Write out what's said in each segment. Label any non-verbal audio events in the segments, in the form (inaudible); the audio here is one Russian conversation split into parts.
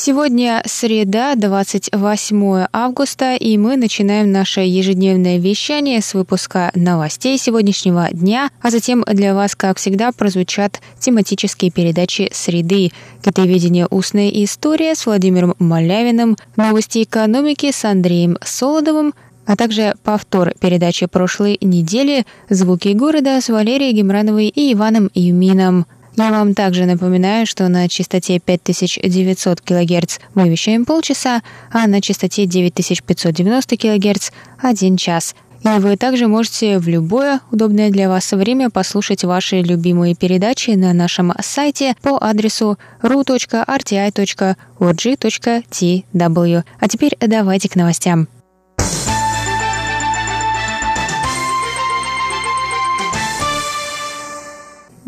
Сегодня среда, 28 августа, и мы начинаем наше ежедневное вещание с выпуска новостей сегодняшнего дня, а затем для вас, как всегда, прозвучат тематические передачи «Среды», «Китоведение. Устная история» с Владимиром Малявиным, «Новости экономики» с Андреем Солодовым, а также повтор передачи прошлой недели «Звуки города» с Валерией Гемрановой и Иваном Юмином – я вам также напоминаю, что на частоте 5900 кГц мы вещаем полчаса, а на частоте 9590 кГц – один час. И вы также можете в любое удобное для вас время послушать ваши любимые передачи на нашем сайте по адресу ru.rti.org.tw. А теперь давайте к новостям.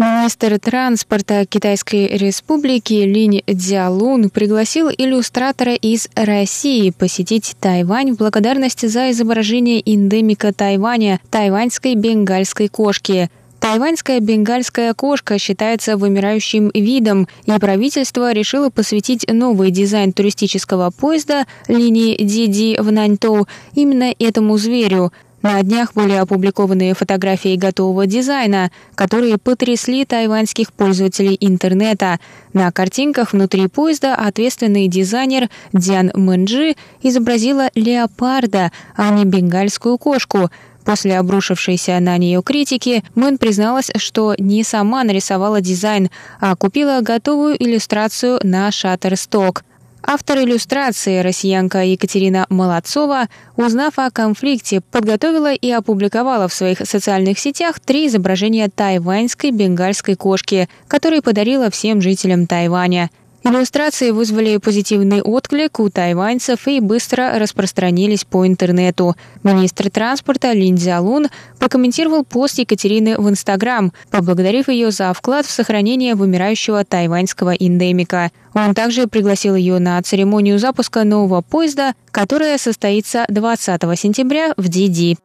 Министр транспорта Китайской Республики Линь Дзялун пригласил иллюстратора из России посетить Тайвань в благодарность за изображение эндемика Тайваня – тайваньской бенгальской кошки – Тайваньская бенгальская кошка считается вымирающим видом, и правительство решило посвятить новый дизайн туристического поезда линии Диди в Наньтоу именно этому зверю – на днях были опубликованы фотографии готового дизайна, которые потрясли тайваньских пользователей интернета. На картинках внутри поезда ответственный дизайнер Диан Мэнджи изобразила леопарда, а не бенгальскую кошку. После обрушившейся на нее критики, Мэн призналась, что не сама нарисовала дизайн, а купила готовую иллюстрацию на Shutterstock. Автор иллюстрации, россиянка Екатерина Молодцова, узнав о конфликте, подготовила и опубликовала в своих социальных сетях три изображения тайваньской бенгальской кошки, которые подарила всем жителям Тайваня. Иллюстрации вызвали позитивный отклик у тайваньцев и быстро распространились по интернету. Министр транспорта Лин Цзялун прокомментировал пост Екатерины в Инстаграм, поблагодарив ее за вклад в сохранение вымирающего тайваньского эндемика. Он также пригласил ее на церемонию запуска нового поезда, которая состоится 20 сентября в Диди.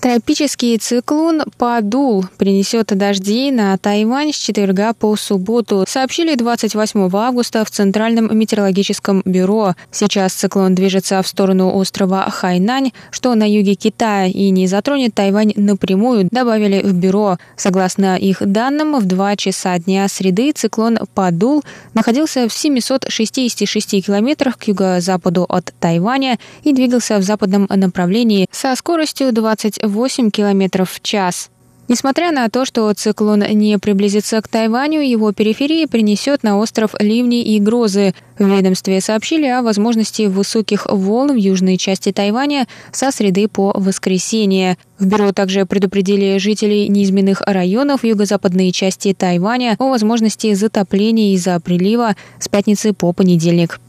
Тропический циклон «Падул» принесет дожди на Тайвань с четверга по субботу, сообщили 28 августа в Центральном метеорологическом бюро. Сейчас циклон движется в сторону острова Хайнань, что на юге Китая, и не затронет Тайвань напрямую, добавили в бюро. Согласно их данным, в 2 часа дня среды циклон «Падул» находился в 766 километрах к юго-западу от Тайваня и двигался в западном направлении со скоростью 20 8 км в час. Несмотря на то, что циклон не приблизится к Тайваню, его периферии принесет на остров ливни и грозы. В ведомстве сообщили о возможности высоких волн в южной части Тайваня со среды по воскресенье. В бюро также предупредили жителей низменных районов юго-западной части Тайваня о возможности затопления из-за прилива с пятницы по понедельник.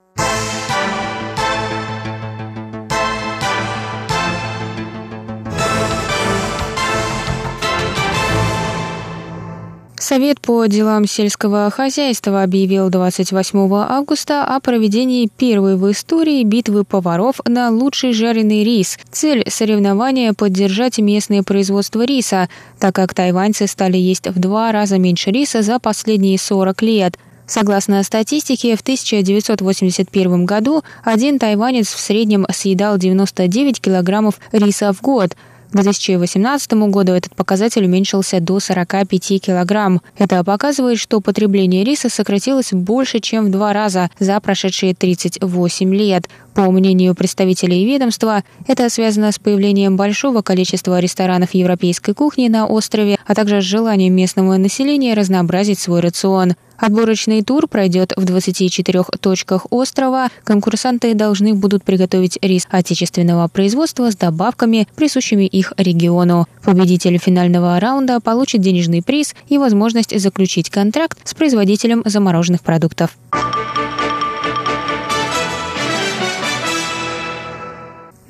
Совет по делам сельского хозяйства объявил 28 августа о проведении первой в истории битвы поваров на лучший жареный рис. Цель соревнования – поддержать местное производство риса, так как тайваньцы стали есть в два раза меньше риса за последние 40 лет. Согласно статистике, в 1981 году один тайванец в среднем съедал 99 килограммов риса в год – к 2018 году этот показатель уменьшился до 45 килограмм. Это показывает, что потребление риса сократилось больше, чем в два раза за прошедшие 38 лет. По мнению представителей ведомства, это связано с появлением большого количества ресторанов европейской кухни на острове, а также с желанием местного населения разнообразить свой рацион. Отборочный тур пройдет в 24 точках острова. Конкурсанты должны будут приготовить рис отечественного производства с добавками, присущими их региону. Победитель финального раунда получит денежный приз и возможность заключить контракт с производителем замороженных продуктов.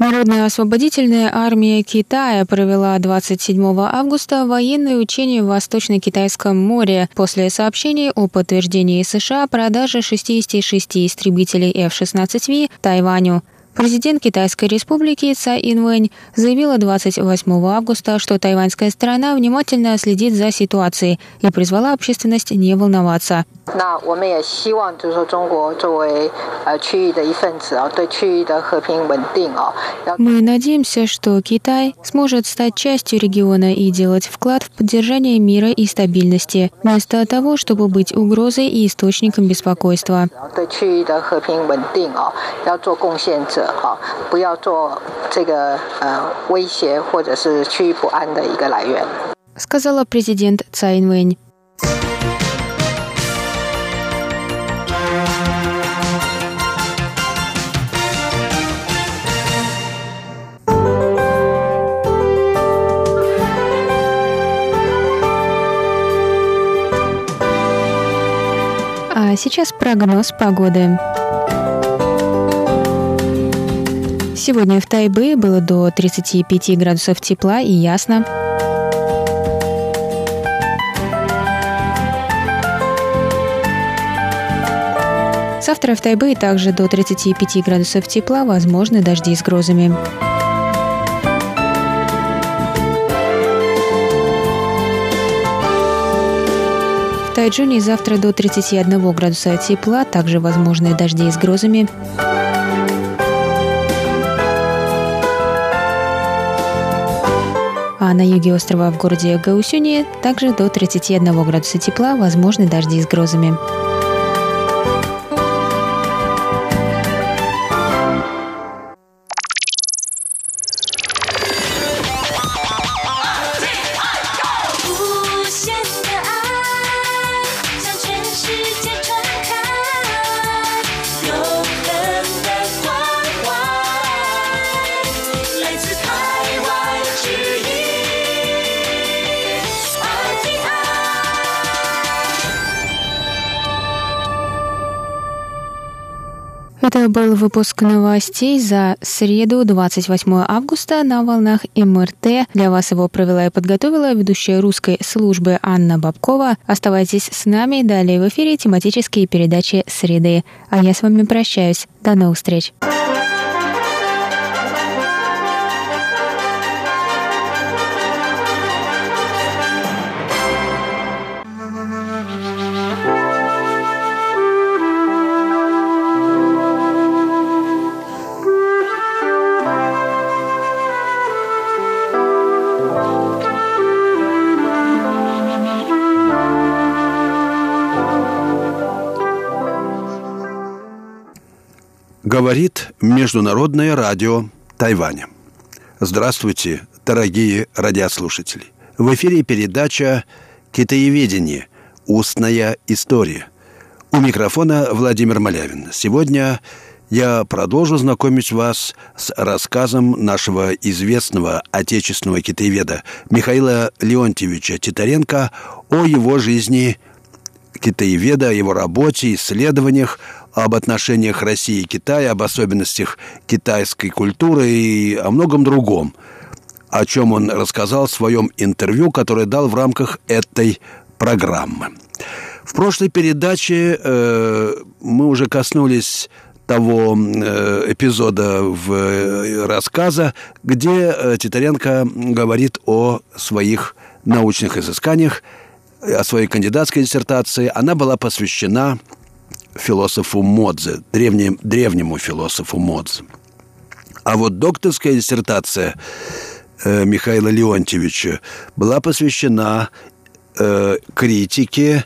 Народная освободительная армия Китая провела 27 августа военные учения в Восточно-Китайском море после сообщений о подтверждении США продажи 66 истребителей F-16V Тайваню. Президент Китайской республики Цай Инвэнь заявила 28 августа, что тайваньская сторона внимательно следит за ситуацией и призвала общественность не волноваться. Мы надеемся, что Китай сможет стать частью региона и делать вклад в поддержание мира и стабильности, вместо того, чтобы быть угрозой и источником беспокойства. 者哈，不要做这个呃威胁或者是区域不安的一个来源。сказала президент Цай Инвэнь. А сейчас прогноз погоды. Сегодня в Тайбе было до 35 градусов тепла и ясно. Завтра в Тайбе также до 35 градусов тепла, возможны дожди с грозами. В Тайджуне завтра до 31 градуса тепла, также возможны дожди с грозами. А на юге острова в городе Гаусюни также до 31 градуса тепла, возможны дожди с грозами. Это был выпуск новостей за среду, 28 августа на волнах МРТ. Для вас его провела и подготовила ведущая русской службы Анна Бабкова. Оставайтесь с нами. Далее в эфире тематические передачи «Среды». А я с вами прощаюсь. До новых встреч. Говорит Международное радио Тайваня. Здравствуйте, дорогие радиослушатели. В эфире передача «Китаеведение. Устная история». У микрофона Владимир Малявин. Сегодня я продолжу знакомить вас с рассказом нашего известного отечественного китаеведа Михаила Леонтьевича Титаренко о его жизни китаеведа, о его работе, исследованиях, об отношениях России и Китая, об особенностях китайской культуры и о многом другом, о чем он рассказал в своем интервью, которое дал в рамках этой программы. В прошлой передаче э, мы уже коснулись того э, эпизода в э, рассказа, где э, Титаренко говорит о своих научных изысканиях, о своей кандидатской диссертации. Она была посвящена философу Модзе, древнем, древнему философу Модзе. А вот докторская диссертация э, Михаила Леонтьевича была посвящена э, критике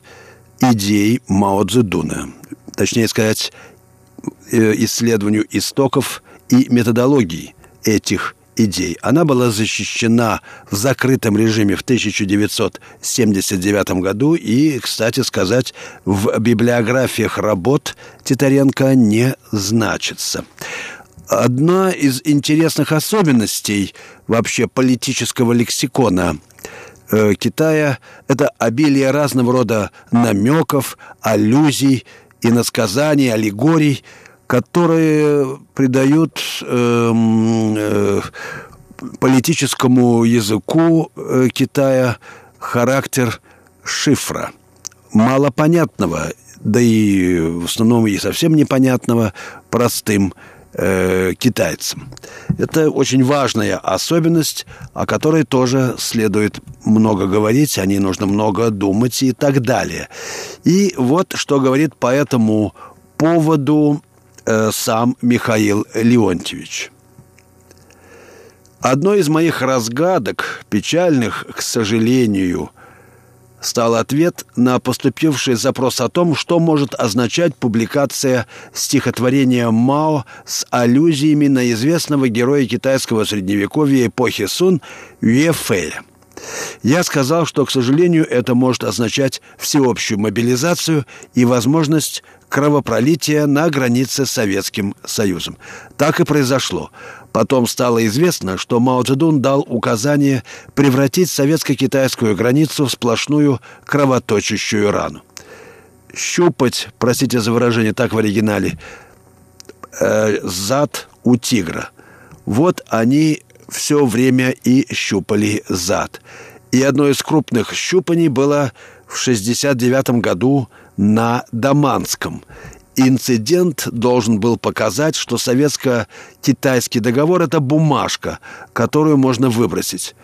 идей Мао Цзэдуна. Точнее сказать, э, исследованию истоков и методологии этих идей. Она была защищена в закрытом режиме в 1979 году и, кстати сказать, в библиографиях работ Титаренко не значится. Одна из интересных особенностей вообще политического лексикона э, Китая – это обилие разного рода намеков, аллюзий, иносказаний, аллегорий – которые придают э, э, политическому языку э, Китая характер шифра, малопонятного, да и в основном и совсем непонятного простым э, китайцам. Это очень важная особенность, о которой тоже следует много говорить, о ней нужно много думать и так далее. И вот что говорит по этому поводу сам Михаил Леонтьевич. Одной из моих разгадок, печальных, к сожалению, стал ответ на поступивший запрос о том, что может означать публикация стихотворения Мао с аллюзиями на известного героя китайского средневековья эпохи Сун Юэфэля. Я сказал, что, к сожалению, это может означать всеобщую мобилизацию и возможность кровопролития на границе с Советским Союзом. Так и произошло. Потом стало известно, что Мао Цзэдун дал указание превратить советско-китайскую границу в сплошную кровоточащую рану. Щупать, простите за выражение, так в оригинале, э, зад у тигра. Вот они все время и щупали зад. И одно из крупных щупаний было в 69 году на Даманском. Инцидент должен был показать, что советско-китайский договор – это бумажка, которую можно выбросить.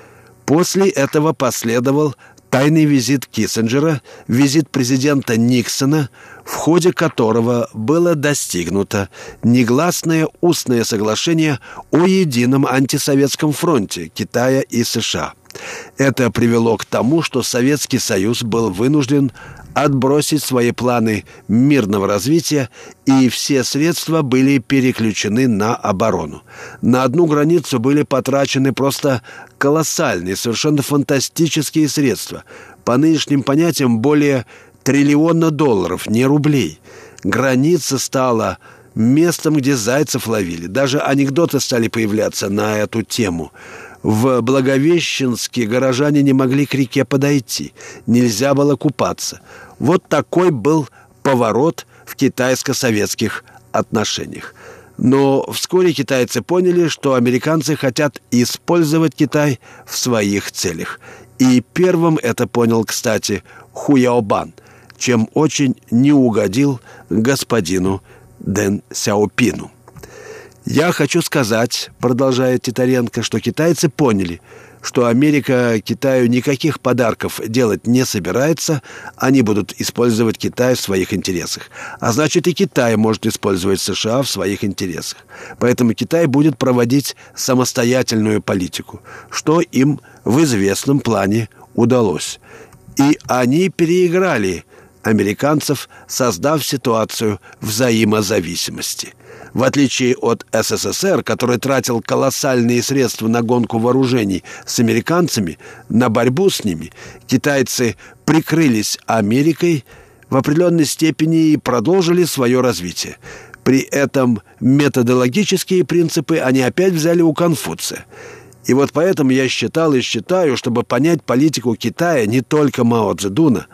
После этого последовал тайный визит Киссинджера, визит президента Никсона, в ходе которого было достигнуто негласное устное соглашение о едином антисоветском фронте Китая и США – это привело к тому, что Советский Союз был вынужден отбросить свои планы мирного развития, и все средства были переключены на оборону. На одну границу были потрачены просто колоссальные, совершенно фантастические средства. По нынешним понятиям более триллиона долларов, не рублей. Граница стала местом, где зайцев ловили. Даже анекдоты стали появляться на эту тему – в Благовещенске горожане не могли к реке подойти, нельзя было купаться. Вот такой был поворот в китайско-советских отношениях. Но вскоре китайцы поняли, что американцы хотят использовать Китай в своих целях. И первым это понял, кстати, Хуяобан, чем очень не угодил господину Дэн Сяопину. «Я хочу сказать, — продолжает Титаренко, — что китайцы поняли, что Америка Китаю никаких подарков делать не собирается, они будут использовать Китай в своих интересах. А значит, и Китай может использовать США в своих интересах. Поэтому Китай будет проводить самостоятельную политику, что им в известном плане удалось. И они переиграли американцев, создав ситуацию взаимозависимости – в отличие от СССР, который тратил колоссальные средства на гонку вооружений с американцами, на борьбу с ними, китайцы прикрылись Америкой в определенной степени и продолжили свое развитие. При этом методологические принципы они опять взяли у Конфуция. И вот поэтому я считал и считаю, чтобы понять политику Китая не только Мао Цзэдуна,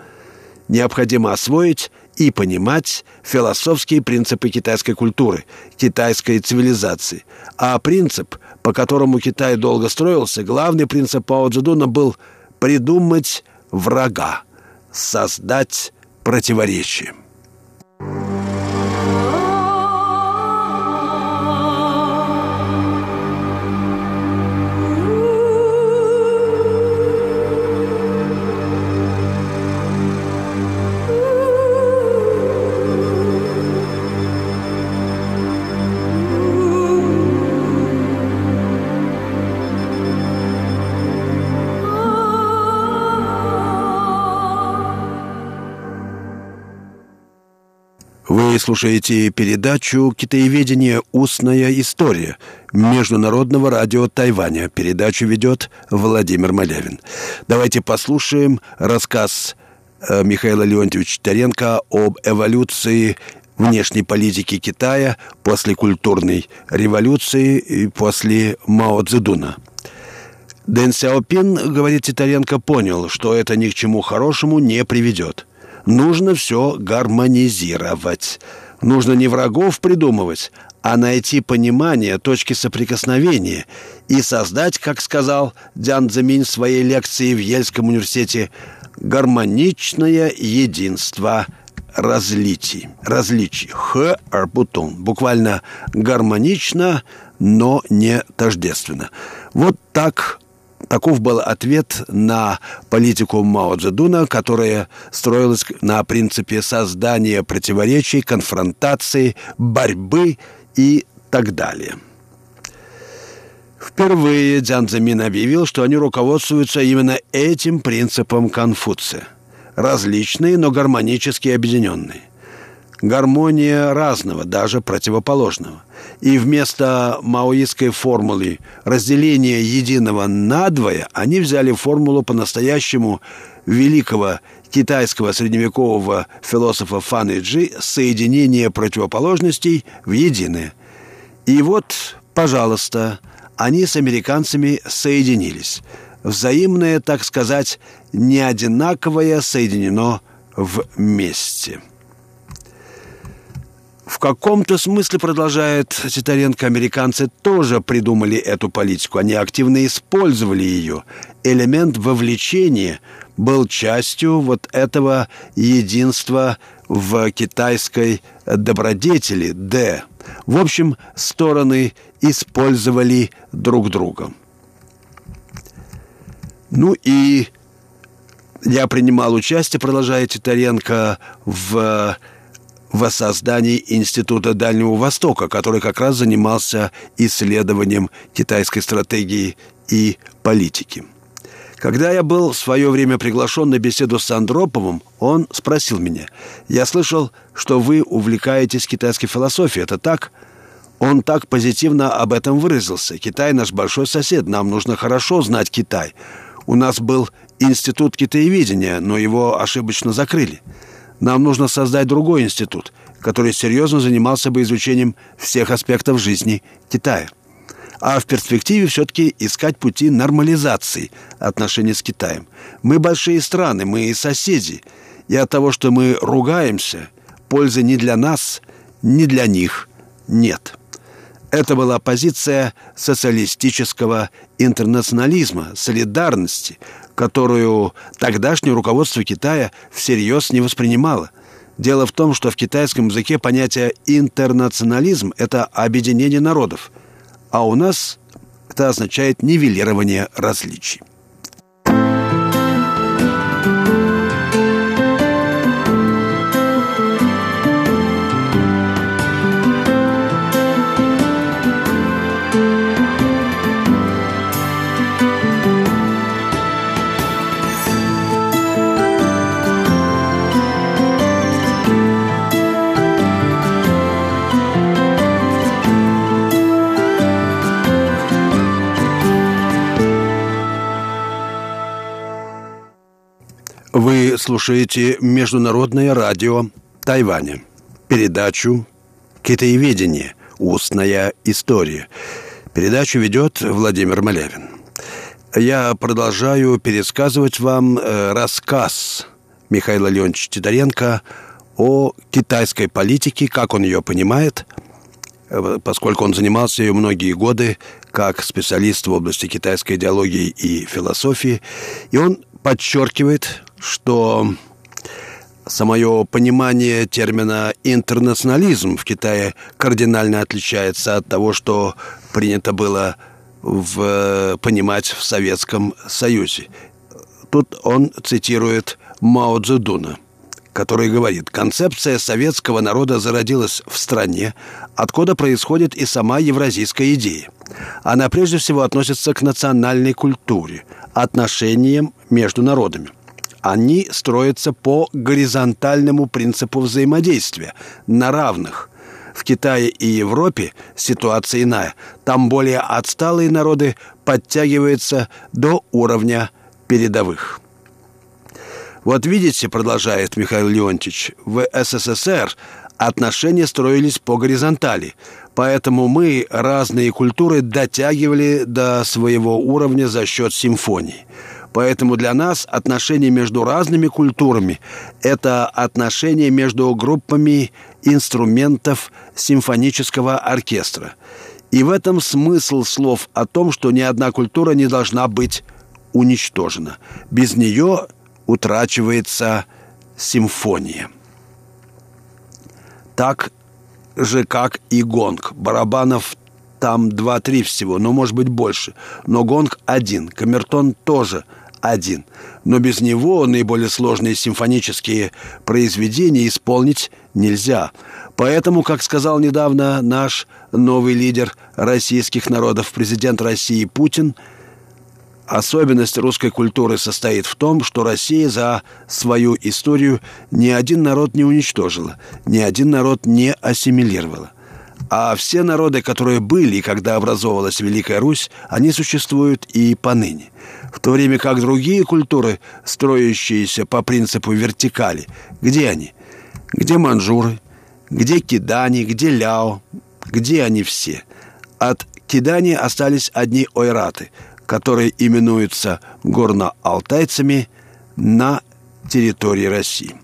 необходимо освоить и понимать философские принципы китайской культуры, китайской цивилизации. А принцип, по которому Китай долго строился, главный принцип Пао Цзэдуна был придумать врага, создать противоречие. Слушаете передачу «Китаеведение. Устная история» Международного радио Тайваня. Передачу ведет Владимир Малявин. Давайте послушаем рассказ э, Михаила Леонтьевича Таренко об эволюции внешней политики Китая после культурной революции и после Мао Цзэдуна. Дэн Сяопин, говорит Титаренко, понял, что это ни к чему хорошему не приведет – Нужно все гармонизировать. Нужно не врагов придумывать, а найти понимание, точки соприкосновения и создать, как сказал Дзян Цзэминь в своей лекции в Ельском университете, гармоничное единство различий. Различий. Х арбутун. Буквально гармонично, но не тождественно. Вот так Таков был ответ на политику Мао Цзэдуна, которая строилась на принципе создания противоречий, конфронтации, борьбы и так далее. Впервые Дзян Цзэмин объявил, что они руководствуются именно этим принципом Конфуция. Различные, но гармонически объединенные гармония разного, даже противоположного. И вместо маоистской формулы разделения единого надвое они взяли формулу по-настоящему великого китайского средневекового философа Фан Иджи соединение противоположностей в единое. И вот, пожалуйста, они с американцами соединились. Взаимное, так сказать, неодинаковое соединено вместе. В каком-то смысле, продолжает Титаренко, американцы тоже придумали эту политику. Они активно использовали ее. Элемент вовлечения был частью вот этого единства в китайской добродетели «Д». В общем, стороны использовали друг друга. Ну и я принимал участие, продолжает Титаренко, в воссоздании Института Дальнего Востока, который как раз занимался исследованием китайской стратегии и политики. Когда я был в свое время приглашен на беседу с Андроповым, он спросил меня, «Я слышал, что вы увлекаетесь китайской философией, это так?» Он так позитивно об этом выразился. «Китай наш большой сосед, нам нужно хорошо знать Китай. У нас был институт китаеведения, но его ошибочно закрыли. Нам нужно создать другой институт, который серьезно занимался бы изучением всех аспектов жизни Китая. А в перспективе все-таки искать пути нормализации отношений с Китаем. Мы большие страны, мы и соседи. И от того, что мы ругаемся, пользы ни для нас, ни для них нет. Это была позиция социалистического интернационализма, солидарности, которую тогдашнее руководство Китая всерьез не воспринимало. Дело в том, что в китайском языке понятие «интернационализм» — это объединение народов, а у нас это означает нивелирование различий. Вы слушаете Международное радио Тайваня. Передачу «Китаеведение. Устная история». Передачу ведет Владимир Малявин. Я продолжаю пересказывать вам э, рассказ Михаила Леонидовича Тидоренко о китайской политике, как он ее понимает, э, поскольку он занимался ее многие годы как специалист в области китайской идеологии и философии. И он подчеркивает, что самое понимание термина «интернационализм» в Китае кардинально отличается от того, что принято было в, понимать в Советском Союзе. Тут он цитирует Мао Цзэдуна, который говорит, «Концепция советского народа зародилась в стране, откуда происходит и сама евразийская идея. Она прежде всего относится к национальной культуре, отношениям между народами. Они строятся по горизонтальному принципу взаимодействия, на равных. В Китае и Европе ситуация иная. Там более отсталые народы подтягиваются до уровня передовых. Вот видите, продолжает Михаил Леонтьевич, в СССР отношения строились по горизонтали, поэтому мы разные культуры дотягивали до своего уровня за счет симфонии. Поэтому для нас отношения между разными культурами – это отношения между группами инструментов симфонического оркестра. И в этом смысл слов о том, что ни одна культура не должна быть уничтожена. Без нее утрачивается симфония. Так же, как и гонг. Барабанов там два-три всего, но может быть больше. Но гонг один, камертон тоже один. Но без него наиболее сложные симфонические произведения исполнить нельзя. Поэтому, как сказал недавно наш новый лидер российских народов, президент России Путин – Особенность русской культуры состоит в том, что Россия за свою историю ни один народ не уничтожила, ни один народ не ассимилировала. А все народы, которые были, когда образовалась Великая Русь, они существуют и поныне. В то время как другие культуры, строящиеся по принципу вертикали, где они? Где манжуры? Где кидани? Где ляо? Где они все? От кидани остались одни ойраты – которые именуются горно-алтайцами на территории России.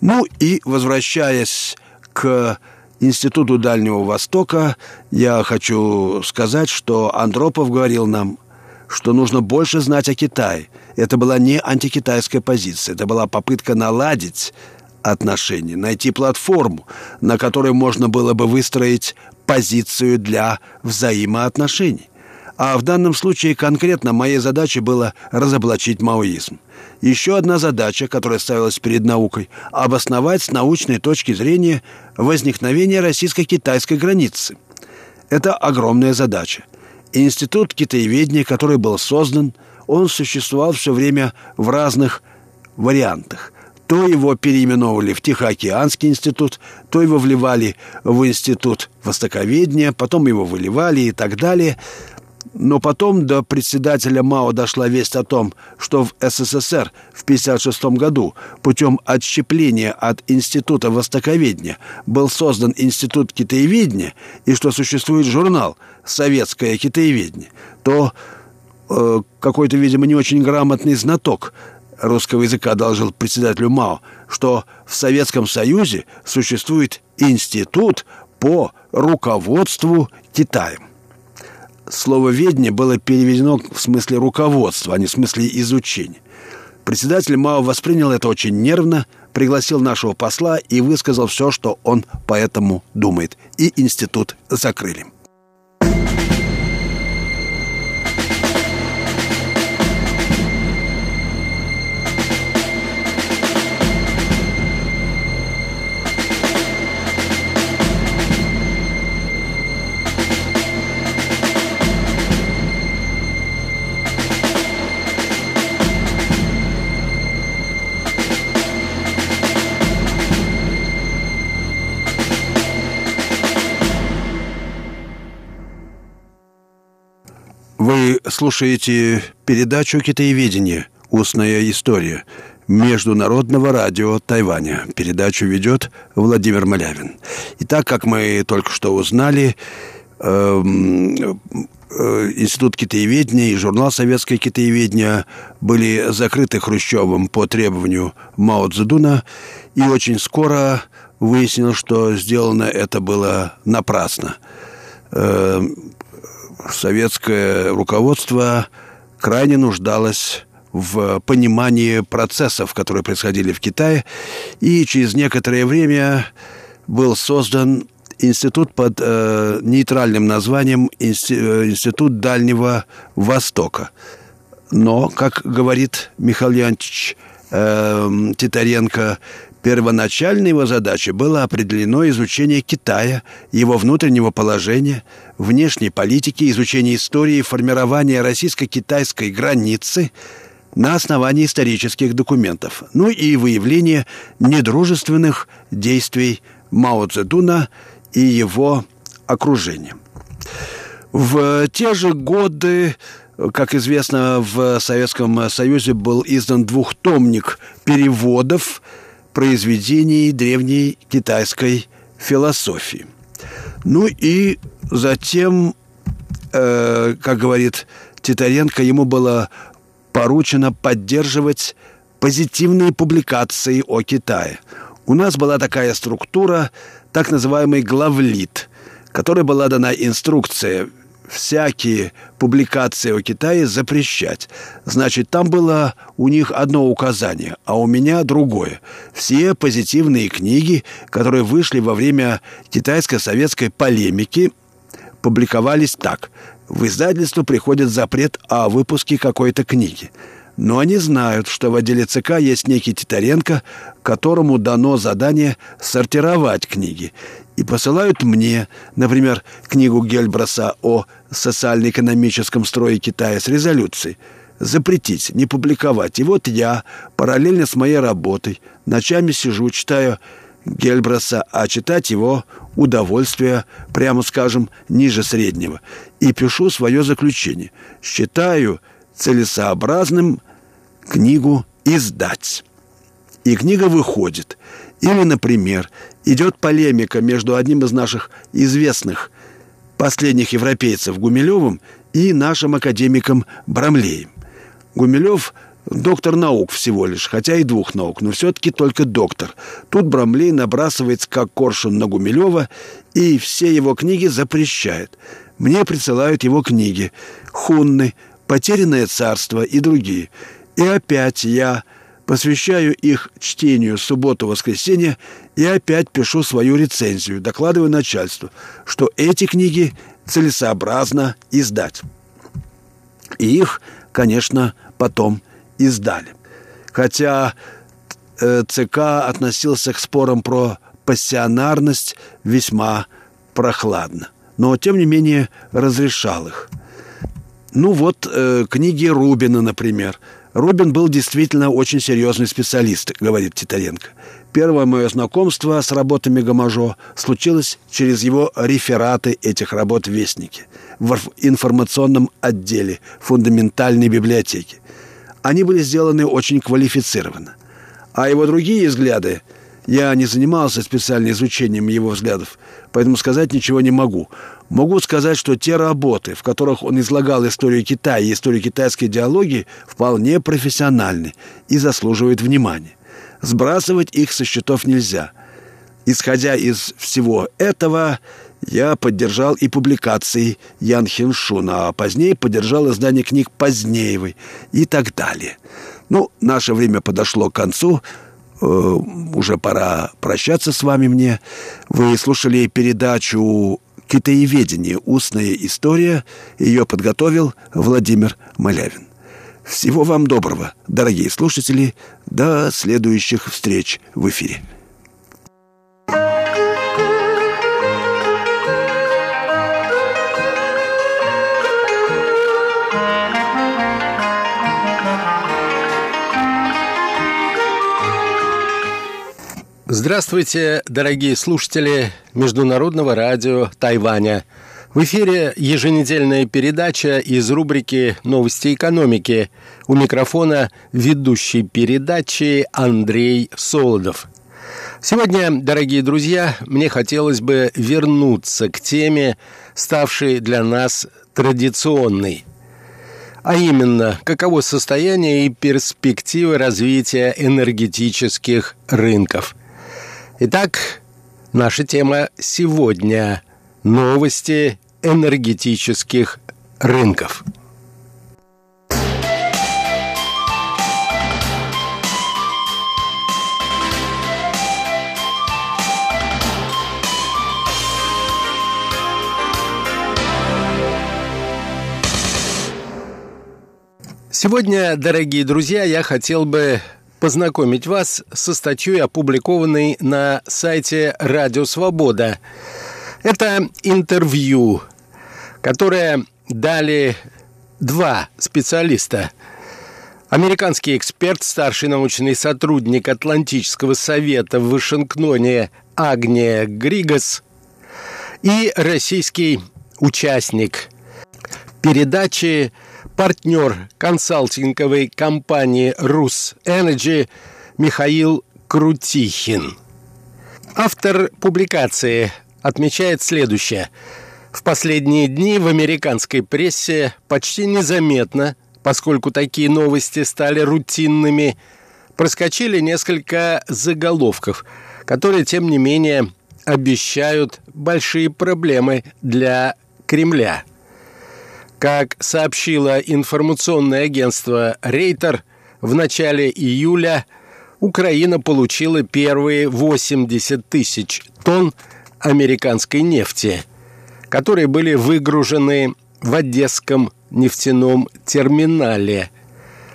Ну и возвращаясь к Институту Дальнего Востока, я хочу сказать, что Андропов говорил нам, что нужно больше знать о Китае. Это была не антикитайская позиция, это была попытка наладить отношения, найти платформу, на которой можно было бы выстроить позицию для взаимоотношений. А в данном случае конкретно моей задачей было разоблачить маоизм. Еще одна задача, которая ставилась перед наукой – обосновать с научной точки зрения возникновение российско-китайской границы. Это огромная задача. Институт китаеведения, который был создан, он существовал все время в разных вариантах. То его переименовывали в Тихоокеанский институт, то его вливали в институт востоковедения, потом его выливали и так далее – но потом до председателя МАО дошла весть о том, что в СССР в 1956 году путем отщепления от Института Востоковедения был создан Институт китаеведения и что существует журнал «Советское китаеведение», то э, какой-то, видимо, не очень грамотный знаток русского языка доложил председателю МАО, что в Советском Союзе существует институт по руководству Китаем слово «ведение» было переведено в смысле руководства, а не в смысле изучения. Председатель Мао воспринял это очень нервно, пригласил нашего посла и высказал все, что он по этому думает. И институт закрыли. Слушаете передачу «Китаеведение. Устная история» Международного радио Тайваня. Передачу ведет Владимир Малявин. Итак, как мы только что узнали, эм, э, Институт китаеведения и журнал «Советское китаеведение» были закрыты Хрущевым по требованию Мао Цзэдуна, и очень скоро выяснилось, что сделано это было напрасно. Советское руководство крайне нуждалось в понимании процессов, которые происходили в Китае, и через некоторое время был создан институт под э, нейтральным названием э, Институт Дальнего Востока. Но, как говорит Михаил Леонтьевич э, Титаренко, Первоначальной его задачей было определено изучение Китая, его внутреннего положения, внешней политики, изучение истории и формирования российско-китайской границы, на основании исторических документов, ну и выявление недружественных действий Мао Цзэдуна и его окружения. В те же годы, как известно, в Советском Союзе был издан двухтомник переводов произведений древней китайской философии. Ну и затем, э, как говорит Титаренко, ему было поручено поддерживать позитивные публикации о Китае. У нас была такая структура, так называемый главлит, которой была дана инструкция всякие публикации о Китае запрещать. Значит, там было у них одно указание, а у меня другое. Все позитивные книги, которые вышли во время китайско-советской полемики, публиковались так. В издательство приходит запрет о выпуске какой-то книги. Но они знают, что в отделе ЦК есть некий Титаренко, которому дано задание сортировать книги. И посылают мне, например, книгу Гельброса о социально-экономическом строе Китая с резолюцией. Запретить, не публиковать. И вот я, параллельно с моей работой, ночами сижу, читаю Гельброса, а читать его удовольствие, прямо скажем, ниже среднего. И пишу свое заключение. Считаю целесообразным книгу издать. И книга выходит. Или, например, идет полемика между одним из наших известных последних европейцев Гумилевым и нашим академиком Брамлеем. Гумилев доктор наук всего лишь, хотя и двух наук, но все-таки только доктор. Тут Брамлей набрасывается как коршун на Гумилева и все его книги запрещает. Мне присылают его книги «Хунны», «Потерянное царство» и другие. И опять я посвящаю их чтению субботу-воскресенье и опять пишу свою рецензию, докладываю начальству, что эти книги целесообразно издать. И их, конечно, потом издали. Хотя э, ЦК относился к спорам про пассионарность весьма прохладно, но, тем не менее, разрешал их. Ну вот, э, книги Рубина, например – Рубин был действительно очень серьезный специалист, говорит Титаренко. Первое мое знакомство с работами Гамажо случилось через его рефераты этих работ в Вестнике, в информационном отделе фундаментальной библиотеки. Они были сделаны очень квалифицированно. А его другие взгляды я не занимался специальным изучением его взглядов, поэтому сказать ничего не могу. Могу сказать, что те работы, в которых он излагал историю Китая и историю китайской идеологии, вполне профессиональны и заслуживают внимания. Сбрасывать их со счетов нельзя. Исходя из всего этого, я поддержал и публикации Ян Хиншуна, а позднее поддержал издание книг Позднеевой и так далее. Ну, наше время подошло к концу – Э, уже пора прощаться с вами мне. Вы слушали передачу «Китаеведение. Устная история». Ее подготовил Владимир Малявин. Всего вам доброго, дорогие слушатели. До следующих встреч в эфире. Здравствуйте, дорогие слушатели Международного радио Тайваня. В эфире еженедельная передача из рубрики «Новости экономики». У микрофона ведущий передачи Андрей Солодов. Сегодня, дорогие друзья, мне хотелось бы вернуться к теме, ставшей для нас традиционной – а именно, каково состояние и перспективы развития энергетических рынков – Итак, наша тема сегодня – новости энергетических рынков. Сегодня, дорогие друзья, я хотел бы познакомить вас со статьей, опубликованной на сайте «Радио Свобода». Это интервью, которое дали два специалиста. Американский эксперт, старший научный сотрудник Атлантического совета в Вашингтоне Агния Григас и российский участник передачи партнер консалтинговой компании «Рус Энерджи» Михаил Крутихин. Автор публикации отмечает следующее. В последние дни в американской прессе почти незаметно, поскольку такие новости стали рутинными, проскочили несколько заголовков, которые, тем не менее, обещают большие проблемы для Кремля – как сообщило информационное агентство «Рейтер», в начале июля Украина получила первые 80 тысяч тонн американской нефти, которые были выгружены в Одесском нефтяном терминале.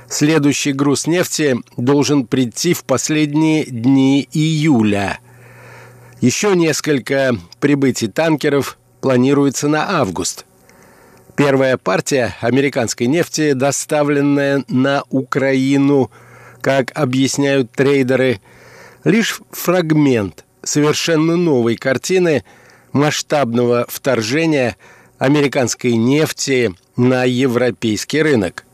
Следующий груз нефти должен прийти в последние дни июля. Еще несколько прибытий танкеров планируется на август. Первая партия американской нефти, доставленная на Украину, как объясняют трейдеры, лишь фрагмент совершенно новой картины масштабного вторжения американской нефти на европейский рынок.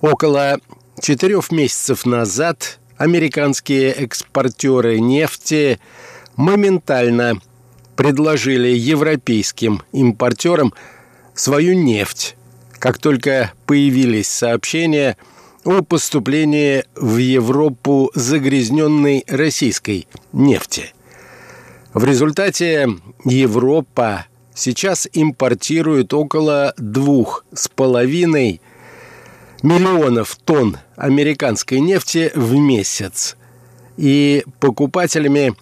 Около четырех месяцев назад американские экспортеры нефти моментально предложили европейским импортерам – свою нефть, как только появились сообщения о поступлении в Европу загрязненной российской нефти. В результате Европа сейчас импортирует около двух с половиной миллионов тонн американской нефти в месяц. И покупателями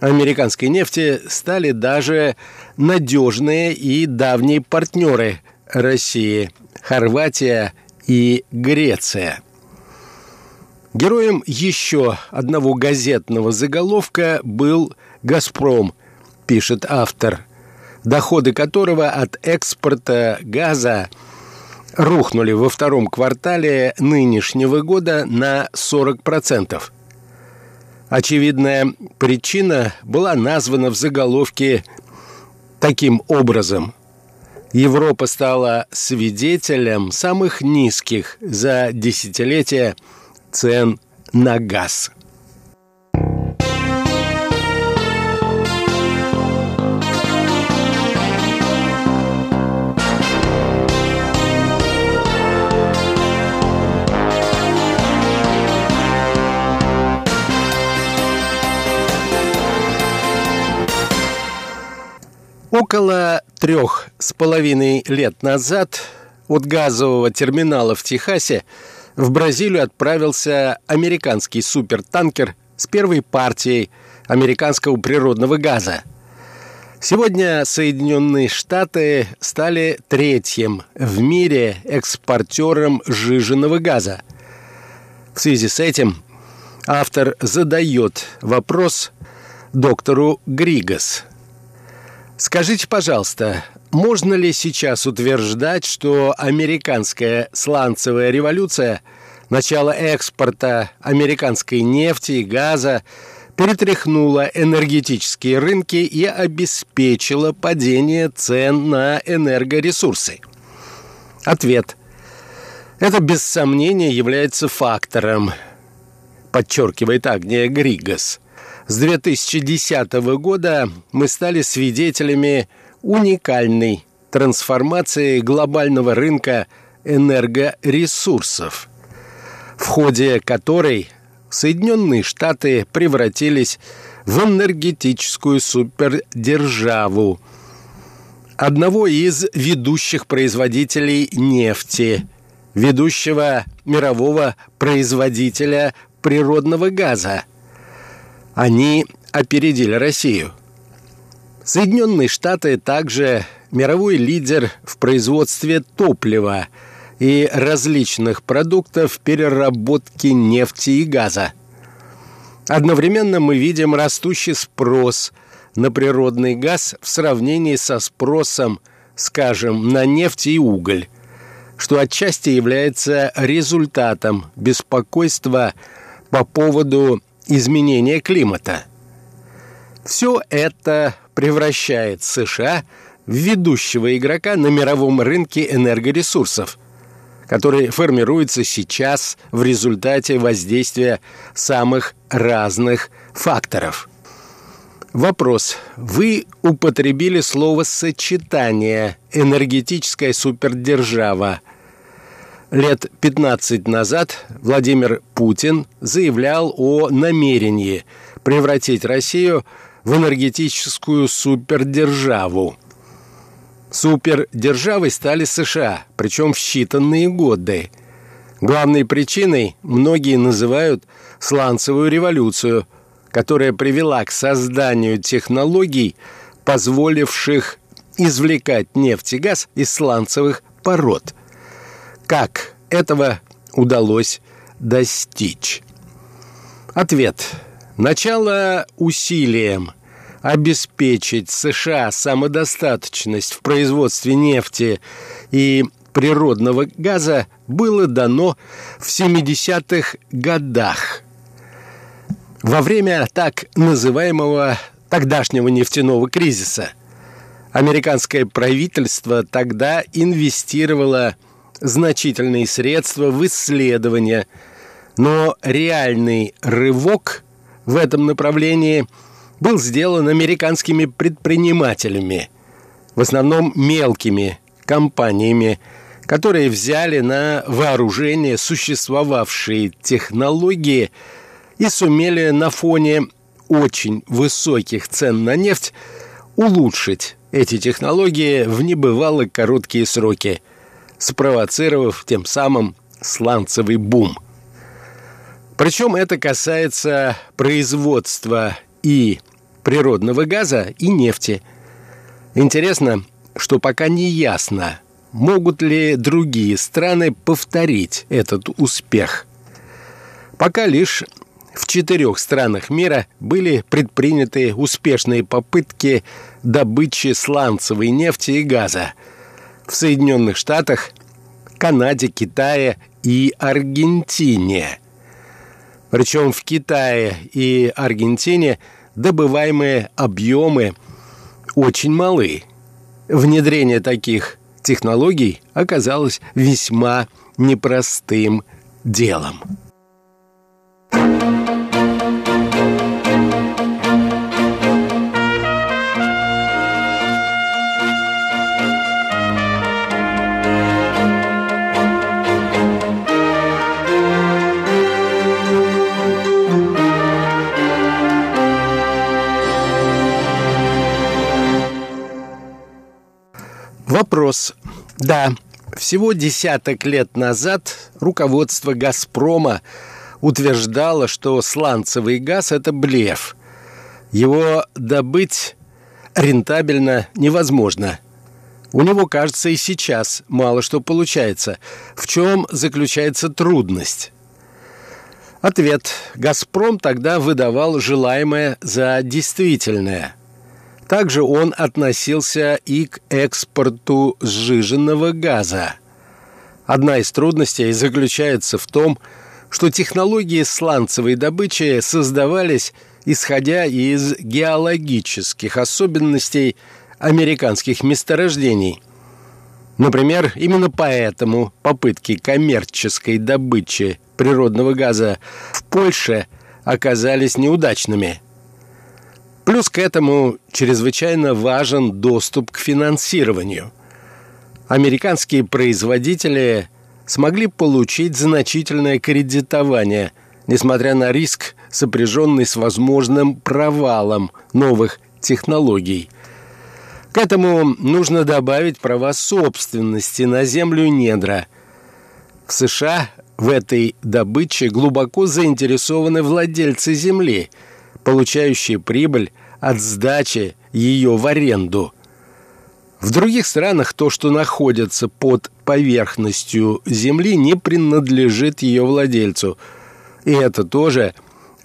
американской нефти стали даже надежные и давние партнеры России – Хорватия и Греция. Героем еще одного газетного заголовка был «Газпром», пишет автор, доходы которого от экспорта газа рухнули во втором квартале нынешнего года на 40%. Очевидная причина была названа в заголовке таким образом. Европа стала свидетелем самых низких за десятилетия цен на газ. Около трех с половиной лет назад от газового терминала в Техасе в Бразилию отправился американский супертанкер с первой партией американского природного газа. Сегодня Соединенные Штаты стали третьим в мире экспортером сжиженного газа. В связи с этим автор задает вопрос доктору Григас – Скажите, пожалуйста, можно ли сейчас утверждать, что американская сланцевая революция, начало экспорта американской нефти и газа, перетряхнула энергетические рынки и обеспечила падение цен на энергоресурсы? Ответ. Это без сомнения является фактором, подчеркивает Агния Григас – с 2010 года мы стали свидетелями уникальной трансформации глобального рынка энергоресурсов, в ходе которой Соединенные Штаты превратились в энергетическую супердержаву, одного из ведущих производителей нефти, ведущего мирового производителя природного газа – они опередили Россию. Соединенные Штаты также мировой лидер в производстве топлива и различных продуктов переработки нефти и газа. Одновременно мы видим растущий спрос на природный газ в сравнении со спросом, скажем, на нефть и уголь, что отчасти является результатом беспокойства по поводу изменения климата. Все это превращает США в ведущего игрока на мировом рынке энергоресурсов, который формируется сейчас в результате воздействия самых разных факторов. Вопрос. Вы употребили слово «сочетание» «энергетическая супердержава». Лет 15 назад Владимир Путин заявлял о намерении превратить Россию в энергетическую супердержаву. Супердержавой стали США, причем в считанные годы. Главной причиной многие называют сланцевую революцию, которая привела к созданию технологий, позволивших извлекать нефть и газ из сланцевых пород. Как этого удалось достичь? Ответ. Начало усилием обеспечить США самодостаточность в производстве нефти и природного газа было дано в 70-х годах. Во время так называемого тогдашнего нефтяного кризиса американское правительство тогда инвестировало значительные средства в исследования, но реальный рывок в этом направлении был сделан американскими предпринимателями, в основном мелкими компаниями, которые взяли на вооружение существовавшие технологии и сумели на фоне очень высоких цен на нефть улучшить эти технологии в небывало короткие сроки, спровоцировав тем самым сланцевый бум. Причем это касается производства и природного газа, и нефти. Интересно, что пока не ясно, могут ли другие страны повторить этот успех. Пока лишь в четырех странах мира были предприняты успешные попытки добычи сланцевой нефти и газа. В Соединенных Штатах, Канаде, Китае и Аргентине. Причем в Китае и Аргентине добываемые объемы очень малы. Внедрение таких технологий оказалось весьма непростым делом. Вопрос. Да, всего десяток лет назад руководство «Газпрома» утверждало, что сланцевый газ – это блеф. Его добыть рентабельно невозможно. У него, кажется, и сейчас мало что получается. В чем заключается трудность? Ответ. «Газпром» тогда выдавал желаемое за действительное – также он относился и к экспорту сжиженного газа. Одна из трудностей заключается в том, что технологии сланцевой добычи создавались исходя из геологических особенностей американских месторождений. Например, именно поэтому попытки коммерческой добычи природного газа в Польше оказались неудачными – Плюс к этому чрезвычайно важен доступ к финансированию. Американские производители смогли получить значительное кредитование, несмотря на риск, сопряженный с возможным провалом новых технологий. К этому нужно добавить права собственности на землю недра. В США в этой добыче глубоко заинтересованы владельцы земли – получающие прибыль от сдачи ее в аренду. В других странах то, что находится под поверхностью земли, не принадлежит ее владельцу. И это тоже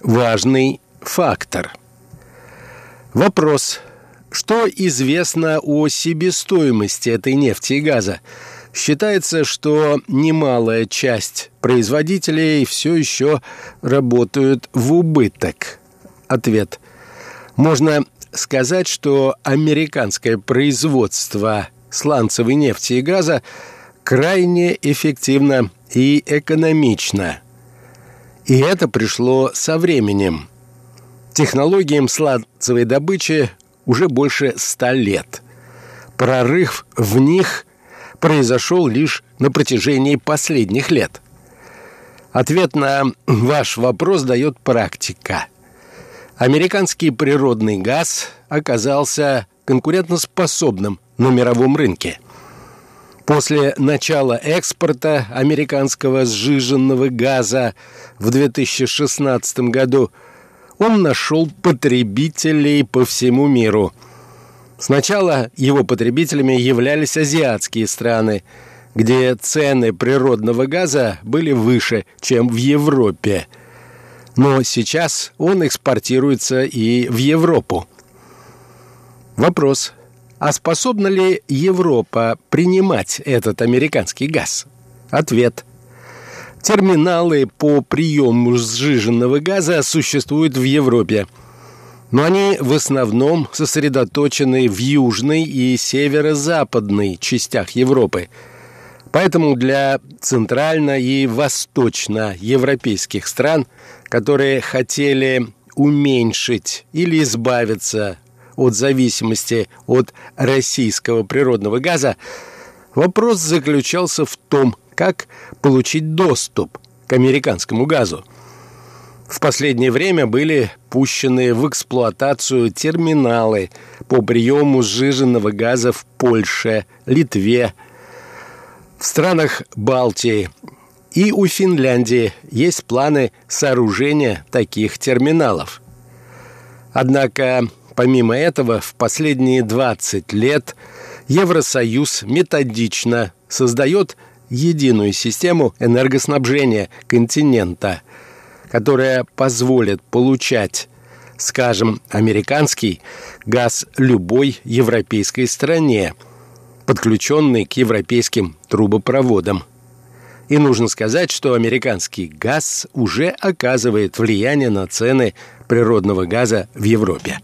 важный фактор. Вопрос. Что известно о себестоимости этой нефти и газа? Считается, что немалая часть производителей все еще работают в убыток. Ответ. Можно сказать, что американское производство сланцевой нефти и газа крайне эффективно и экономично. И это пришло со временем. Технологиям сланцевой добычи уже больше ста лет. Прорыв в них произошел лишь на протяжении последних лет. Ответ на ваш вопрос дает практика. Американский природный газ оказался конкурентоспособным на мировом рынке. После начала экспорта американского сжиженного газа в 2016 году он нашел потребителей по всему миру – Сначала его потребителями являлись азиатские страны, где цены природного газа были выше, чем в Европе. Но сейчас он экспортируется и в Европу. Вопрос. А способна ли Европа принимать этот американский газ? Ответ. Терминалы по приему сжиженного газа существуют в Европе – но они в основном сосредоточены в южной и северо-западной частях Европы. Поэтому для центрально- и восточноевропейских стран, которые хотели уменьшить или избавиться от зависимости от российского природного газа, вопрос заключался в том, как получить доступ к американскому газу – в последнее время были пущены в эксплуатацию терминалы по приему сжиженного газа в Польше, Литве, в странах Балтии и у Финляндии есть планы сооружения таких терминалов. Однако, помимо этого, в последние 20 лет Евросоюз методично создает единую систему энергоснабжения континента – которая позволит получать, скажем, американский газ любой европейской стране, подключенный к европейским трубопроводам. И нужно сказать, что американский газ уже оказывает влияние на цены природного газа в Европе.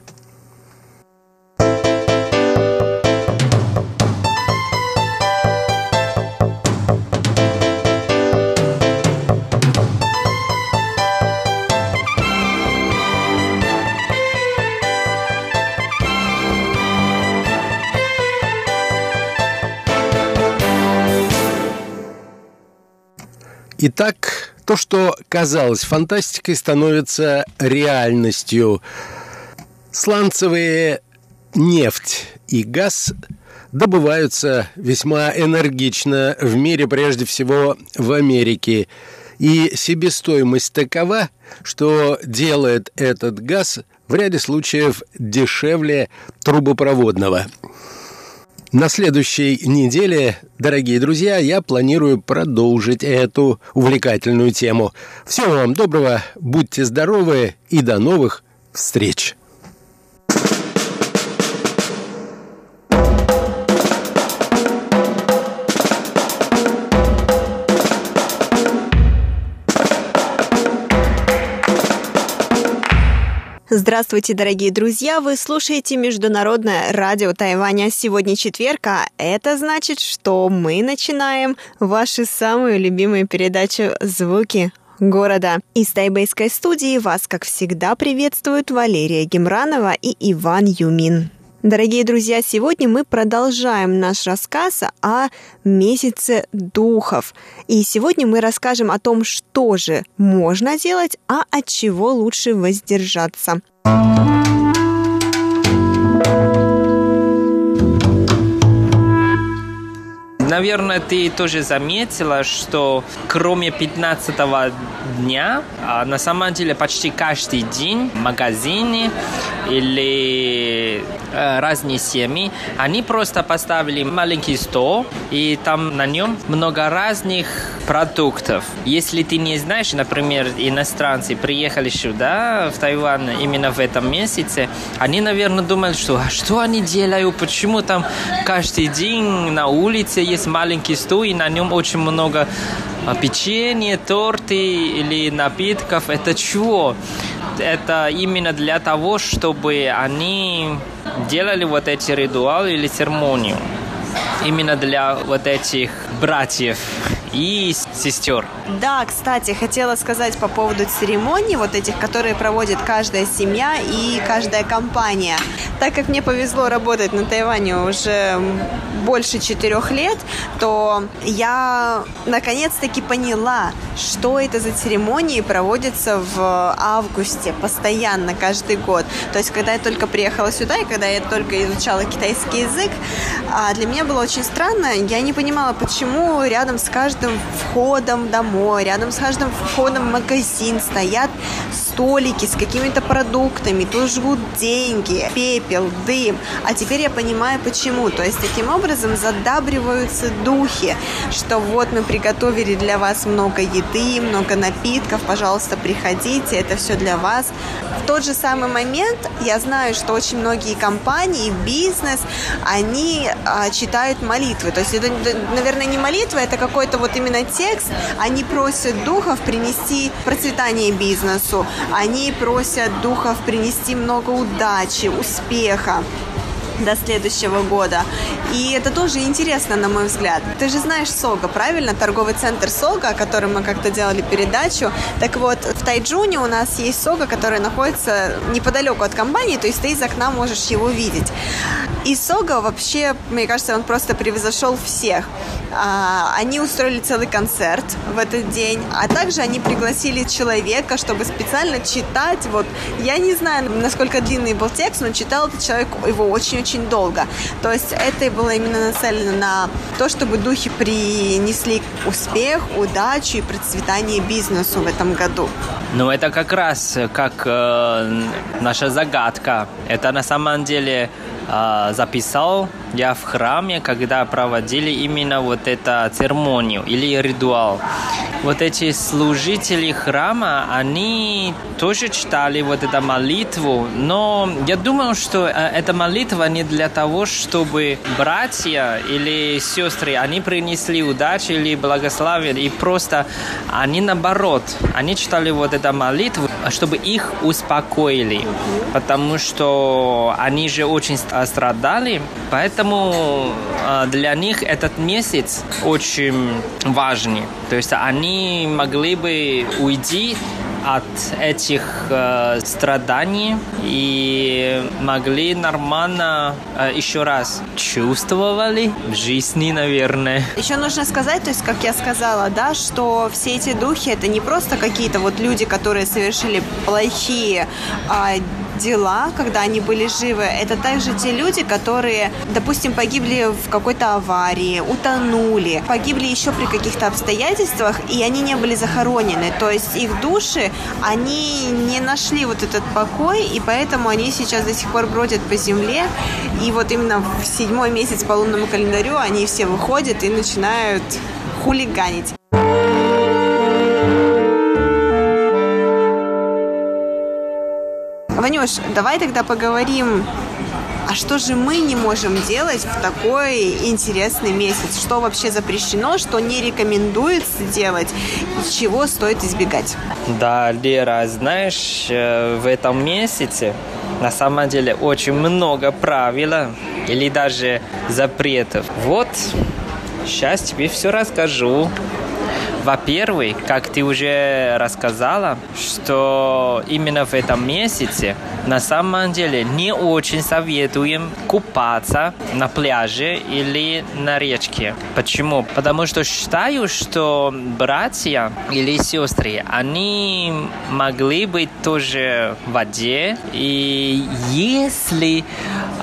Итак, то, что казалось фантастикой, становится реальностью. Сланцевые нефть и газ добываются весьма энергично в мире, прежде всего в Америке. И себестоимость такова, что делает этот газ в ряде случаев дешевле трубопроводного. На следующей неделе, дорогие друзья, я планирую продолжить эту увлекательную тему. Всего вам доброго, будьте здоровы и до новых встреч! Здравствуйте, дорогие друзья! Вы слушаете Международное радио Тайваня. Сегодня четверг, а это значит, что мы начинаем вашу самую любимую передачу «Звуки города». Из тайбэйской студии вас, как всегда, приветствуют Валерия Гемранова и Иван Юмин. Дорогие друзья, сегодня мы продолжаем наш рассказ о месяце духов. И сегодня мы расскажем о том, что же можно делать, а от чего лучше воздержаться. Наверное, ты тоже заметила, что кроме 15 дня, а на самом деле почти каждый день в магазине или э, разные семьи, они просто поставили маленький стол, и там на нем много разных продуктов. Если ты не знаешь, например, иностранцы приехали сюда, в Тайвань, именно в этом месяце, они, наверное, думают, что а что они делают, почему там каждый день на улице есть маленький стол, и на нем очень много а, печенья, торты или напитков. Это чего? Это именно для того, чтобы они делали вот эти ритуалы или церемонию. Именно для вот этих братьев и сестер. Да, кстати, хотела сказать по поводу церемоний, вот этих, которые проводит каждая семья и каждая компания. Так как мне повезло работать на Тайване уже больше четырех лет, то я наконец-таки поняла, что это за церемонии проводятся в августе постоянно, каждый год. То есть, когда я только приехала сюда и когда я только изучала китайский язык, а, для меня было очень странно. Я не понимала, почему рядом с каждым входом домой, рядом с каждым входом в магазин стоят столики с какими-то продуктами, тут жгут деньги, пепел, дым. А теперь я понимаю, почему. То есть, таким образом задабриваются духи, что вот мы приготовили для вас много еды, много напитков, пожалуйста, приходите, это все для вас. В тот же самый момент я знаю, что очень многие компании, бизнес, они а, читают молитвы. То есть это, наверное, не молитва, это какой-то вот именно текст. Они просят духов принести процветание бизнесу. Они просят духов принести много удачи, успеха (laughs) до следующего года. И это тоже интересно, на мой взгляд. Ты же знаешь Сога, правильно? Торговый центр Сога, о котором мы как-то делали передачу. Так вот, в Тайджуне у нас есть Сога, который находится неподалеку от компании, то есть ты из окна можешь его видеть. И Сога вообще, мне кажется, он просто превзошел всех. А, они устроили целый концерт в этот день, а также они пригласили человека, чтобы специально читать. Вот я не знаю, насколько длинный был текст, но читал этот человек его очень-очень долго. То есть это было именно нацелено на то, чтобы духи принесли успех, удачу и процветание бизнесу в этом году. Ну, это как раз как э, наша загадка. Это на самом деле э, записал я в храме, когда проводили именно вот эту церемонию или ритуал. Вот эти служители храма, они тоже читали вот эту молитву, но я думаю, что э, эта молитва не для того, чтобы братья или сестры, они принесли удачу или благословие, и просто они наоборот, они читали вот эту молитву, чтобы их успокоили, потому что они же очень страдали, поэтому а, для них этот месяц очень важный. То есть они могли бы уйти от этих э, страданий и могли нормально э, еще раз чувствовали в жизни, наверное. Еще нужно сказать, то есть, как я сказала, да, что все эти духи это не просто какие-то вот люди, которые совершили плохие э, дела, когда они были живы, это также те люди, которые, допустим, погибли в какой-то аварии, утонули, погибли еще при каких-то обстоятельствах, и они не были захоронены. То есть их души, они не нашли вот этот покой, и поэтому они сейчас до сих пор бродят по земле. И вот именно в седьмой месяц по лунному календарю они все выходят и начинают хулиганить. Ванюш, давай тогда поговорим а что же мы не можем делать в такой интересный месяц? Что вообще запрещено, что не рекомендуется делать, чего стоит избегать? Да, Лера, знаешь, э, в этом месяце на самом деле очень много правил или даже запретов. Вот, сейчас тебе все расскажу. Во-первых, как ты уже рассказала, что именно в этом месяце на самом деле не очень советуем купаться на пляже или на речке. Почему? Потому что считаю, что братья или сестры, они могли быть тоже в воде. И если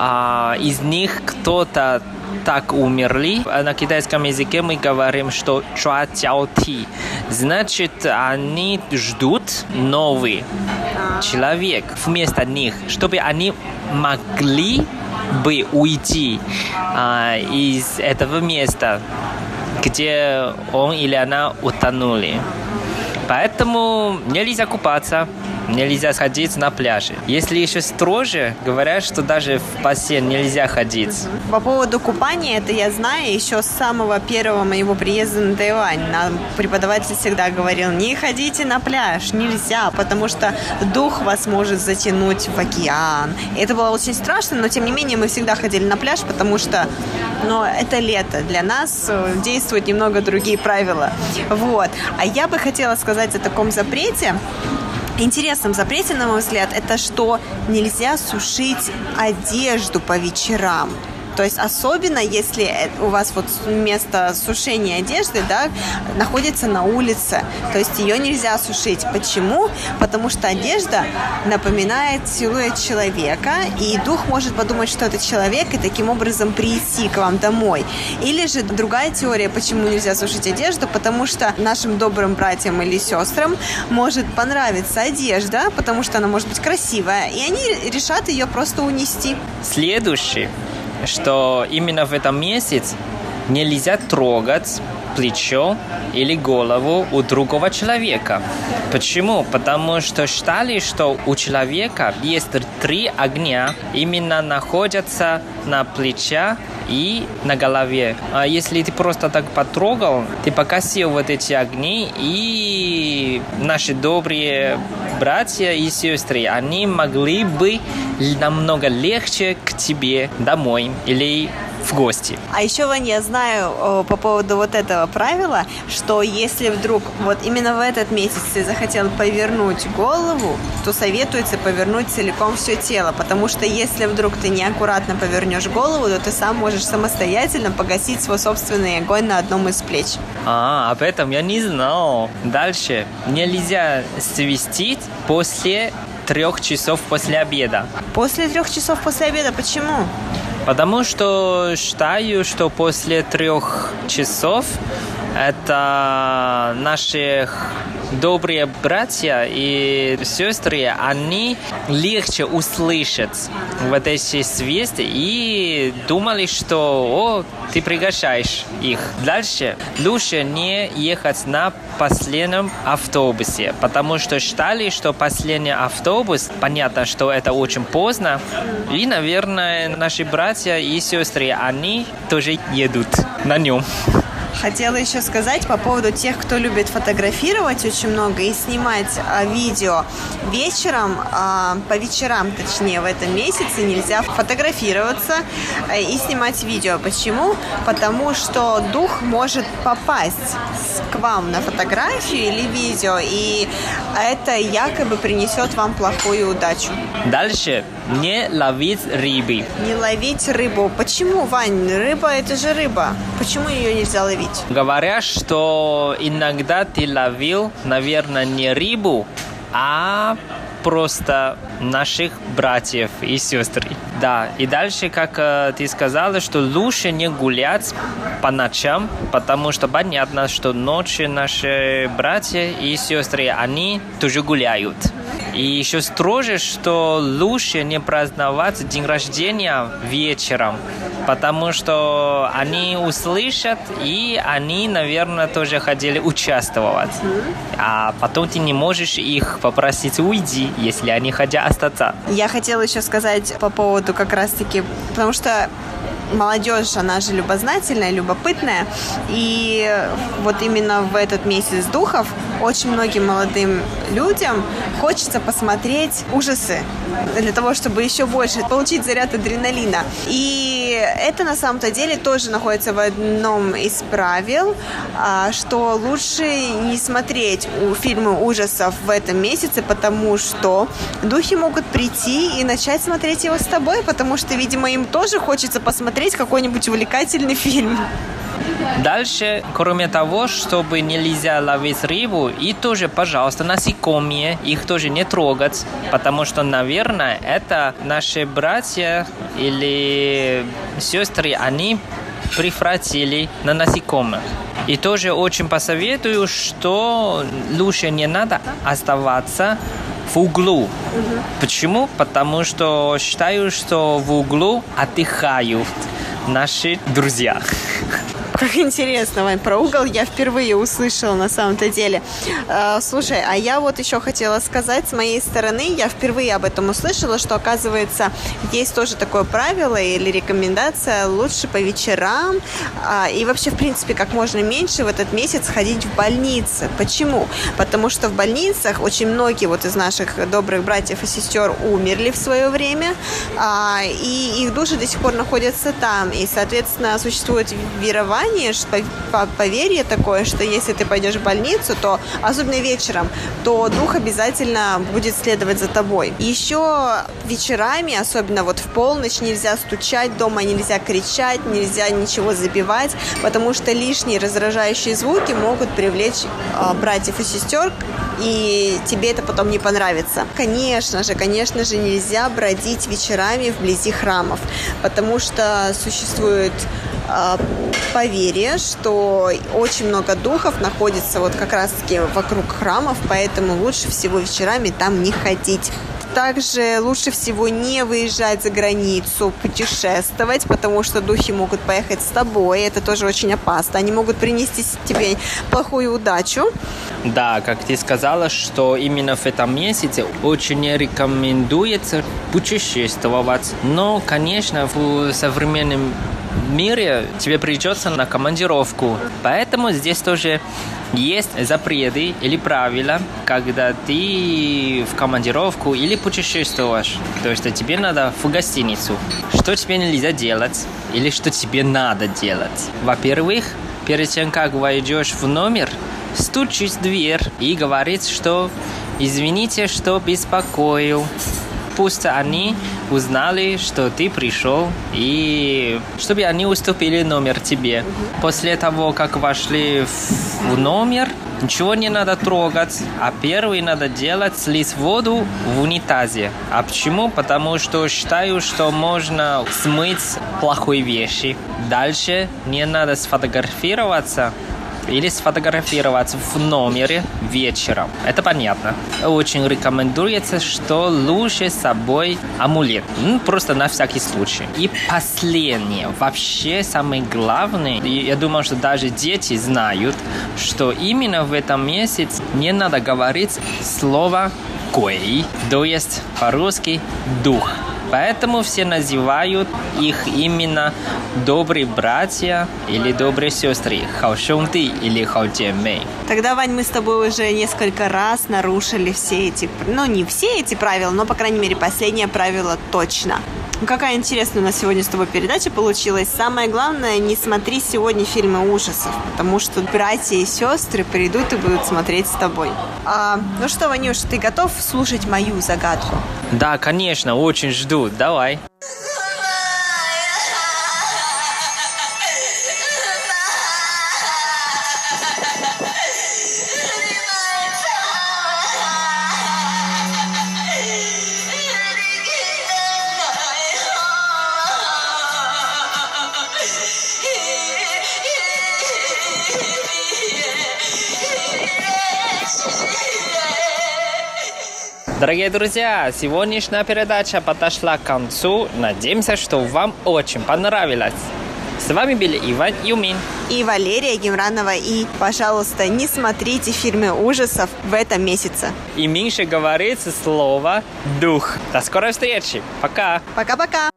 а, из них кто-то так умерли. На китайском языке мы говорим, что чуа тяо ти. Значит, они ждут новый человек вместо них, чтобы они могли бы уйти а, из этого места, где он или она утонули. Поэтому нельзя купаться, нельзя сходить на пляже. Если еще строже, говорят, что даже в бассейн нельзя ходить. По поводу купания, это я знаю еще с самого первого моего приезда на Тайвань. Нам преподаватель всегда говорил, не ходите на пляж, нельзя, потому что дух вас может затянуть в океан. Это было очень страшно, но тем не менее мы всегда ходили на пляж, потому что но это лето. Для нас э, действуют немного другие правила. Вот. А я бы хотела сказать о таком запрете, интересном запрете, на мой взгляд, это что нельзя сушить одежду по вечерам. То есть особенно если у вас вот место сушения одежды, да, находится на улице, то есть ее нельзя сушить. Почему? Потому что одежда напоминает силуэт человека, и дух может подумать, что это человек, и таким образом прийти к вам домой. Или же другая теория, почему нельзя сушить одежду, потому что нашим добрым братьям или сестрам может понравиться одежда, потому что она может быть красивая, и они решат ее просто унести. Следующий что именно в этом месяце нельзя трогать плечо или голову у другого человека. Почему? Потому что считали, что у человека есть три огня, именно находятся на плече и на голове. А если ты просто так потрогал, ты покосил вот эти огни, и наши добрые братья и сестры, они могли бы намного легче к тебе домой или в гости. А еще, Вань, я знаю о, по поводу вот этого правила, что если вдруг вот именно в этот месяц ты захотел повернуть голову, то советуется повернуть целиком все тело, потому что если вдруг ты неаккуратно повернешь голову, то ты сам можешь самостоятельно погасить свой собственный огонь на одном из плеч. А, об этом я не знал. Дальше. Нельзя свистить после трех часов после обеда. После трех часов после обеда? Почему? Потому что считаю, что после трех часов это наши добрые братья и сестры, они легче услышат вот эти свисты и думали, что о, ты приглашаешь их. Дальше лучше не ехать на последнем автобусе, потому что считали, что последний автобус, понятно, что это очень поздно, и, наверное, наши братья и сестры, они тоже едут на нем. Хотела еще сказать по поводу тех, кто любит фотографировать очень много и снимать а, видео. Вечером, а, по вечерам, точнее, в этом месяце нельзя фотографироваться а, и снимать видео. Почему? Потому что дух может попасть к вам на фотографию или видео, и это якобы принесет вам плохую удачу. Дальше. Не ловить рыбы. Не ловить рыбу. Почему, Вань? Рыба это же рыба. Почему ее нельзя ловить? Говорят, что иногда ты ловил, наверное, не рыбу, а просто наших братьев и сестр. Да, и дальше, как э, ты сказала, что лучше не гулять по ночам, потому что понятно, что ночью наши братья и сестры, они тоже гуляют. И еще строже, что лучше не праздновать день рождения вечером, потому что они услышат, и они, наверное, тоже хотели участвовать. А потом ты не можешь их попросить уйди, если они хотят остаться. Я хотела еще сказать по поводу как раз-таки, потому что молодежь, она же любознательная, любопытная. И вот именно в этот месяц духов очень многим молодым людям хочется посмотреть ужасы для того, чтобы еще больше получить заряд адреналина. И это на самом-то деле тоже находится в одном из правил, а, что лучше не смотреть фильмы ужасов в этом месяце, потому что духи могут прийти и начать смотреть его с тобой, потому что, видимо, им тоже хочется посмотреть какой-нибудь увлекательный фильм. Дальше, кроме того, чтобы нельзя ловить рыбу, и тоже, пожалуйста, насекомые, их тоже не трогать, потому что, наверное, это наши братья или сестры, они превратили на насекомых. И тоже очень посоветую, что лучше не надо оставаться в углу. Угу. Почему? Потому что считаю, что в углу отдыхают наши друзья. Как интересно, Вань, про угол я впервые услышала на самом-то деле. А, слушай, а я вот еще хотела сказать с моей стороны, я впервые об этом услышала, что оказывается есть тоже такое правило или рекомендация лучше по вечерам а, и вообще в принципе как можно меньше в этот месяц ходить в больницы. Почему? Потому что в больницах очень многие вот из наших добрых братьев и сестер умерли в свое время, а, и их души до сих пор находятся там, и соответственно существует верование верование, поверье такое, что если ты пойдешь в больницу, то, особенно вечером, то дух обязательно будет следовать за тобой. Еще вечерами, особенно вот в полночь, нельзя стучать дома, нельзя кричать, нельзя ничего забивать, потому что лишние раздражающие звуки могут привлечь э, братьев и сестер, и тебе это потом не понравится. Конечно же, конечно же, нельзя бродить вечерами вблизи храмов, потому что существует поверье, что очень много духов находится вот как раз-таки вокруг храмов, поэтому лучше всего вечерами там не ходить. Также лучше всего не выезжать за границу, путешествовать, потому что духи могут поехать с тобой. Это тоже очень опасно. Они могут принести тебе плохую удачу. Да, как ты сказала, что именно в этом месяце очень рекомендуется путешествовать. Но, конечно, в современном мире тебе придется на командировку. Поэтому здесь тоже есть запреты или правила, когда ты в командировку или путешествуешь. То есть тебе надо в гостиницу. Что тебе нельзя делать или что тебе надо делать? Во-первых, перед тем, как войдешь в номер, стучись в дверь и говорить, что извините, что беспокою пусть они узнали, что ты пришел, и чтобы они уступили номер тебе. После того, как вошли в номер, ничего не надо трогать, а первый надо делать слить воду в унитазе. А почему? Потому что считаю, что можно смыть плохой вещи. Дальше не надо сфотографироваться, или сфотографировать в номере вечером. Это понятно. Очень рекомендуется, что лучше с собой амулет. Ну, просто на всякий случай. И последнее, вообще самое главное, я думаю, что даже дети знают, что именно в этом месяце не надо говорить слово «кой», то есть по-русски «дух». Поэтому все называют их именно добрые братья или добрые сестры, хаошонты или хаотемей. Тогда, Вань, мы с тобой уже несколько раз нарушили все эти, ну не все эти правила, но, по крайней мере, последнее правило точно. Ну, какая интересная у нас сегодня с тобой передача получилась. Самое главное, не смотри сегодня фильмы ужасов, потому что братья и сестры придут и будут смотреть с тобой. А, ну что, Ванюш, ты готов слушать мою загадку? Да, конечно, очень жду. Давай. Дорогие друзья, сегодняшняя передача подошла к концу. Надеемся, что вам очень понравилось. С вами были Иван Юмин и Валерия Гемранова. И, пожалуйста, не смотрите фильмы ужасов в этом месяце. И меньше говорится слово «дух». До скорой встречи. Пока. Пока-пока.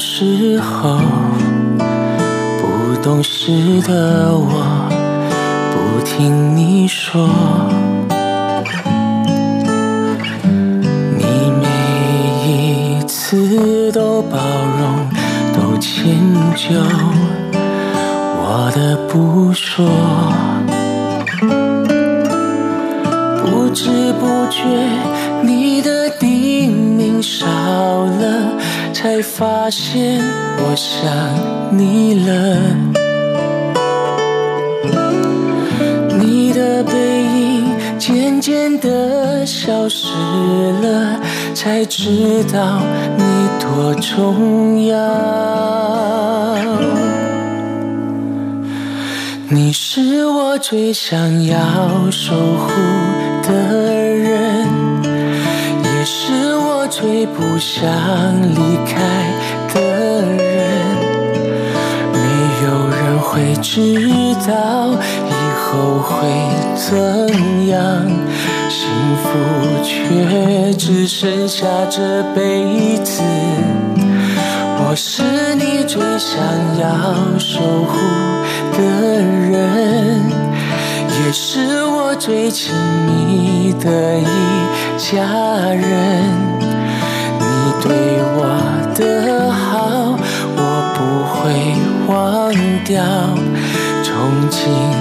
时候，不懂事的我，不听你说，你每一次都包容，都迁就，我的不说，不知不觉你的叮咛少了，才发现我想你了。你的背影渐渐的消失了，才知道你多重要。你是我最想要守护的最不想离开的人。没有人会知道以后会怎样，幸福却只剩下这辈子。我是你最想要守护的人，也是我最亲密的一家人。你对我的好，我不会忘掉，憧憬。